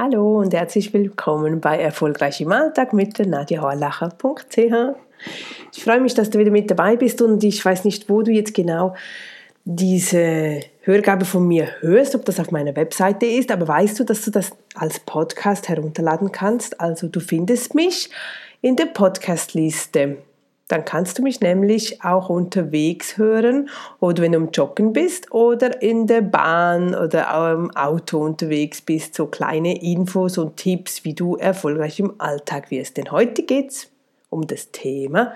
Hallo und herzlich willkommen bei Erfolgreich im Alltag mit der nadiahorlacher.ch. Ich freue mich, dass du wieder mit dabei bist und ich weiß nicht, wo du jetzt genau diese Hörgabe von mir hörst, ob das auf meiner Webseite ist, aber weißt du, dass du das als Podcast herunterladen kannst? Also du findest mich in der Podcastliste dann kannst du mich nämlich auch unterwegs hören oder wenn du im Joggen bist oder in der Bahn oder im Auto unterwegs bist, so kleine Infos und Tipps, wie du erfolgreich im Alltag wirst. Denn heute geht es um das Thema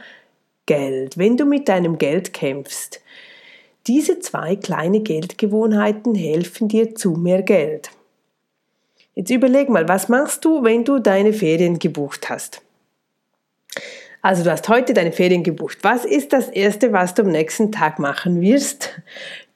Geld. Wenn du mit deinem Geld kämpfst, diese zwei kleine Geldgewohnheiten helfen dir zu mehr Geld. Jetzt überleg mal, was machst du, wenn du deine Ferien gebucht hast? Also du hast heute deine Ferien gebucht. Was ist das Erste, was du am nächsten Tag machen wirst?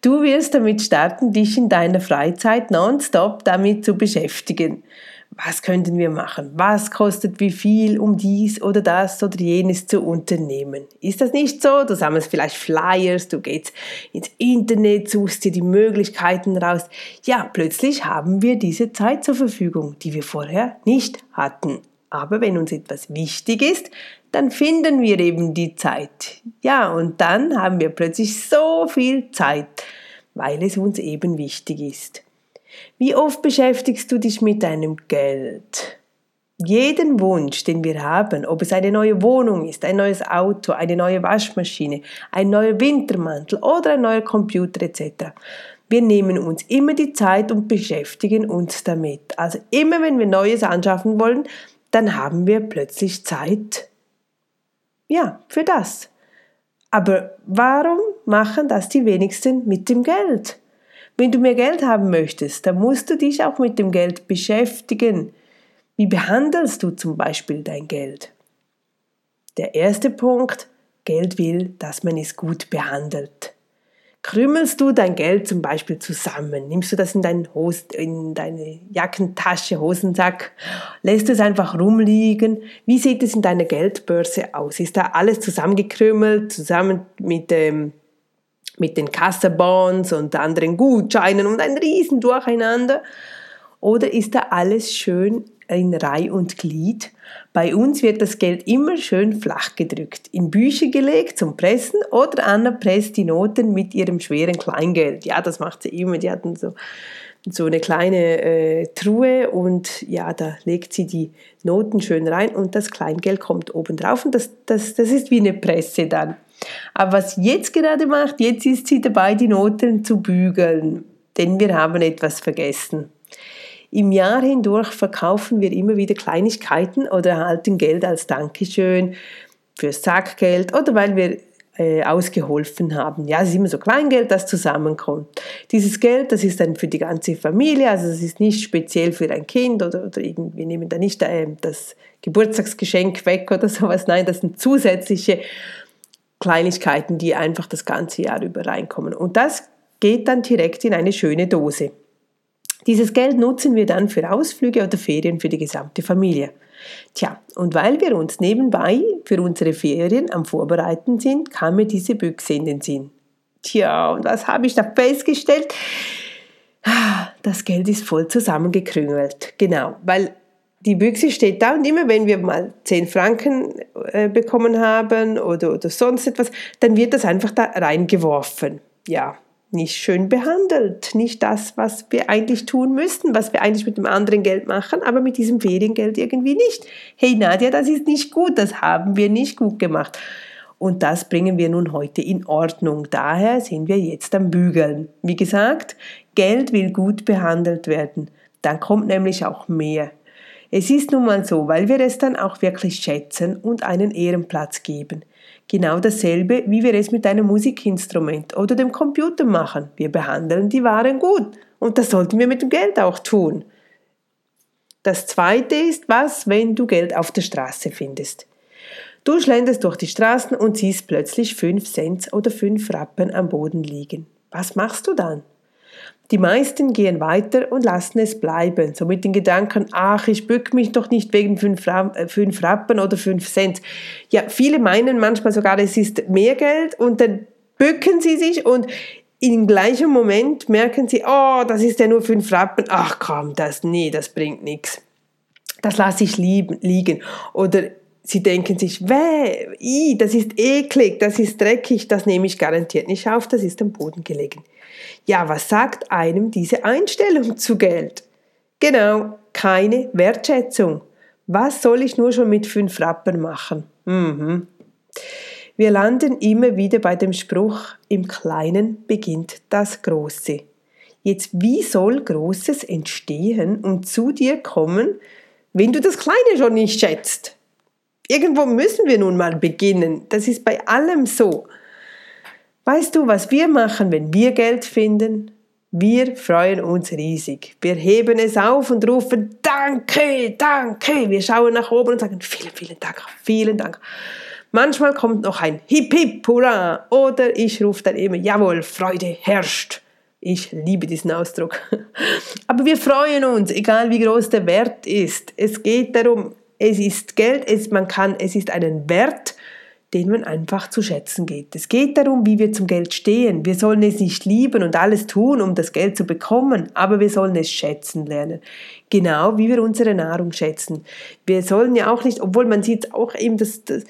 Du wirst damit starten, dich in deiner Freizeit nonstop damit zu beschäftigen. Was könnten wir machen? Was kostet wie viel, um dies oder das oder jenes zu unternehmen? Ist das nicht so? Du sammelst vielleicht Flyers, du gehst ins Internet, suchst dir die Möglichkeiten raus. Ja, plötzlich haben wir diese Zeit zur Verfügung, die wir vorher nicht hatten. Aber wenn uns etwas wichtig ist, dann finden wir eben die Zeit. Ja, und dann haben wir plötzlich so viel Zeit, weil es uns eben wichtig ist. Wie oft beschäftigst du dich mit deinem Geld? Jeden Wunsch, den wir haben, ob es eine neue Wohnung ist, ein neues Auto, eine neue Waschmaschine, ein neuer Wintermantel oder ein neuer Computer etc. Wir nehmen uns immer die Zeit und beschäftigen uns damit. Also immer wenn wir Neues anschaffen wollen, dann haben wir plötzlich Zeit, ja, für das. Aber warum machen das die wenigsten mit dem Geld? Wenn du mehr Geld haben möchtest, dann musst du dich auch mit dem Geld beschäftigen. Wie behandelst du zum Beispiel dein Geld? Der erste Punkt, Geld will, dass man es gut behandelt. Krümmelst du dein Geld zum Beispiel zusammen? Nimmst du das in, dein Hos in deine Jackentasche, Hosensack? Lässt es einfach rumliegen? Wie sieht es in deiner Geldbörse aus? Ist da alles zusammengekrümmelt, zusammen mit, ähm, mit den Kassabons und anderen Gutscheinen und ein Riesen Durcheinander? Oder ist da alles schön in Reih und Glied. Bei uns wird das Geld immer schön flach gedrückt, in Bücher gelegt zum Pressen oder Anna presst die Noten mit ihrem schweren Kleingeld. Ja, das macht sie immer. Die hatten so, so eine kleine äh, Truhe und ja, da legt sie die Noten schön rein und das Kleingeld kommt oben drauf und das, das, das ist wie eine Presse dann. Aber was sie jetzt gerade macht, jetzt ist sie dabei, die Noten zu bügeln, denn wir haben etwas vergessen. Im Jahr hindurch verkaufen wir immer wieder Kleinigkeiten oder erhalten Geld als Dankeschön fürs Sackgeld oder weil wir äh, ausgeholfen haben. Ja, es ist immer so Kleingeld, das zusammenkommt. Dieses Geld, das ist dann für die ganze Familie, also es ist nicht speziell für ein Kind oder, oder wir nehmen da nicht äh, das Geburtstagsgeschenk weg oder sowas. Nein, das sind zusätzliche Kleinigkeiten, die einfach das ganze Jahr über reinkommen. Und das geht dann direkt in eine schöne Dose. Dieses Geld nutzen wir dann für Ausflüge oder Ferien für die gesamte Familie. Tja, und weil wir uns nebenbei für unsere Ferien am Vorbereiten sind, kam mir diese Büchse in den Sinn. Tja, und was habe ich da festgestellt? Das Geld ist voll zusammengekrüngelt. Genau, weil die Büchse steht da und immer wenn wir mal 10 Franken äh, bekommen haben oder, oder sonst etwas, dann wird das einfach da reingeworfen. Ja, nicht schön behandelt, nicht das, was wir eigentlich tun müssten, was wir eigentlich mit dem anderen Geld machen, aber mit diesem Feriengeld irgendwie nicht. Hey Nadja, das ist nicht gut, das haben wir nicht gut gemacht. Und das bringen wir nun heute in Ordnung. Daher sind wir jetzt am Bügeln. Wie gesagt, Geld will gut behandelt werden. Dann kommt nämlich auch mehr. Es ist nun mal so, weil wir es dann auch wirklich schätzen und einen Ehrenplatz geben. Genau dasselbe, wie wir es mit einem Musikinstrument oder dem Computer machen. Wir behandeln die Waren gut und das sollten wir mit dem Geld auch tun. Das zweite ist, was, wenn du Geld auf der Straße findest? Du schlenderst durch die Straßen und siehst plötzlich 5 Cent oder 5 Rappen am Boden liegen. Was machst du dann? Die meisten gehen weiter und lassen es bleiben, so mit den Gedanken, ach, ich bück mich doch nicht wegen fünf, äh, fünf Rappen oder fünf Cent. Ja, viele meinen manchmal sogar, es ist mehr Geld und dann bücken sie sich und im gleichen Moment merken sie, oh, das ist ja nur fünf Rappen, ach komm, das, nee, das bringt nichts. Das lasse ich liegen. Oder sie denken sich, weh, das ist eklig, das ist dreckig, das nehme ich garantiert nicht auf, das ist am Boden gelegen. Ja, was sagt einem diese Einstellung zu Geld? Genau, keine Wertschätzung. Was soll ich nur schon mit fünf Rappen machen? Mhm. Wir landen immer wieder bei dem Spruch, im Kleinen beginnt das Große. Jetzt, wie soll Großes entstehen und zu dir kommen, wenn du das Kleine schon nicht schätzt? Irgendwo müssen wir nun mal beginnen. Das ist bei allem so. Weißt du, was wir machen, wenn wir Geld finden? Wir freuen uns riesig. Wir heben es auf und rufen Danke, danke. Wir schauen nach oben und sagen vielen, vielen Dank, vielen Dank. Manchmal kommt noch ein Hip Hip Hurra oder ich rufe dann immer Jawohl, Freude herrscht. Ich liebe diesen Ausdruck. Aber wir freuen uns, egal wie groß der Wert ist. Es geht darum, es ist Geld, es, man kann, es ist einen Wert, den man einfach zu schätzen geht. Es geht darum, wie wir zum Geld stehen. Wir sollen es nicht lieben und alles tun, um das Geld zu bekommen, aber wir sollen es schätzen lernen. Genau wie wir unsere Nahrung schätzen. Wir sollen ja auch nicht, obwohl man sieht auch eben, dass, dass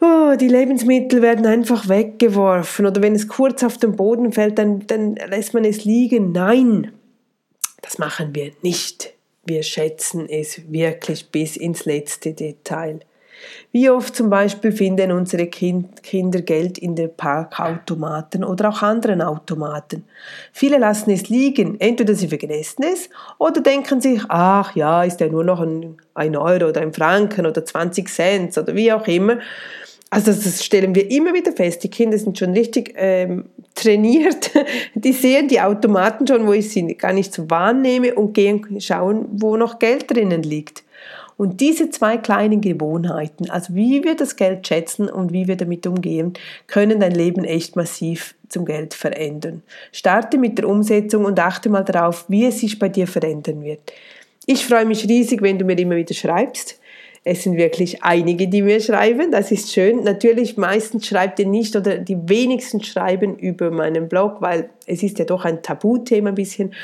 oh, die Lebensmittel werden einfach weggeworfen oder wenn es kurz auf den Boden fällt, dann, dann lässt man es liegen. Nein, das machen wir nicht. Wir schätzen es wirklich bis ins letzte Detail. Wie oft zum Beispiel finden unsere kind Kinder Geld in den Parkautomaten oder auch anderen Automaten. Viele lassen es liegen, entweder sie vergessen es oder denken sich, ach ja, ist ja nur noch ein, ein Euro oder ein Franken oder 20 Cent oder wie auch immer. Also das stellen wir immer wieder fest. Die Kinder sind schon richtig ähm, trainiert. Die sehen die Automaten schon, wo ich sie gar nicht so wahrnehme und gehen schauen, wo noch Geld drinnen liegt. Und diese zwei kleinen Gewohnheiten, also wie wir das Geld schätzen und wie wir damit umgehen, können dein Leben echt massiv zum Geld verändern. Starte mit der Umsetzung und achte mal darauf, wie es sich bei dir verändern wird. Ich freue mich riesig, wenn du mir immer wieder schreibst. Es sind wirklich einige, die mir schreiben. Das ist schön. Natürlich, meistens schreibt ihr nicht oder die wenigsten schreiben über meinen Blog, weil es ist ja doch ein Tabuthema ein bisschen,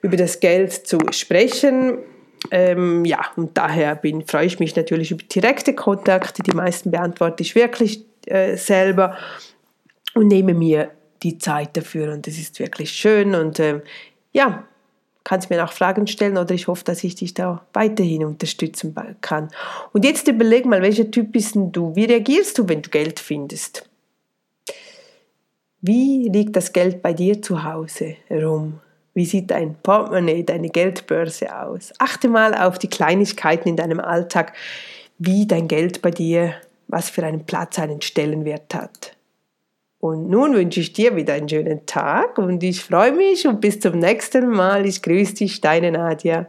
über das Geld zu sprechen. Ähm, ja, und daher bin, freue ich mich natürlich über direkte Kontakte. Die meisten beantworte ich wirklich äh, selber und nehme mir die Zeit dafür. Und das ist wirklich schön. Und ähm, ja, kannst mir auch Fragen stellen oder ich hoffe, dass ich dich da weiterhin unterstützen kann. Und jetzt überleg mal, welcher Typ bist du? Wie reagierst du, wenn du Geld findest? Wie liegt das Geld bei dir zu Hause rum? Wie sieht dein Portemonnaie, deine Geldbörse aus? Achte mal auf die Kleinigkeiten in deinem Alltag, wie dein Geld bei dir, was für einen Platz, einen Stellenwert hat. Und nun wünsche ich dir wieder einen schönen Tag und ich freue mich und bis zum nächsten Mal. Ich grüße dich, deine Nadja.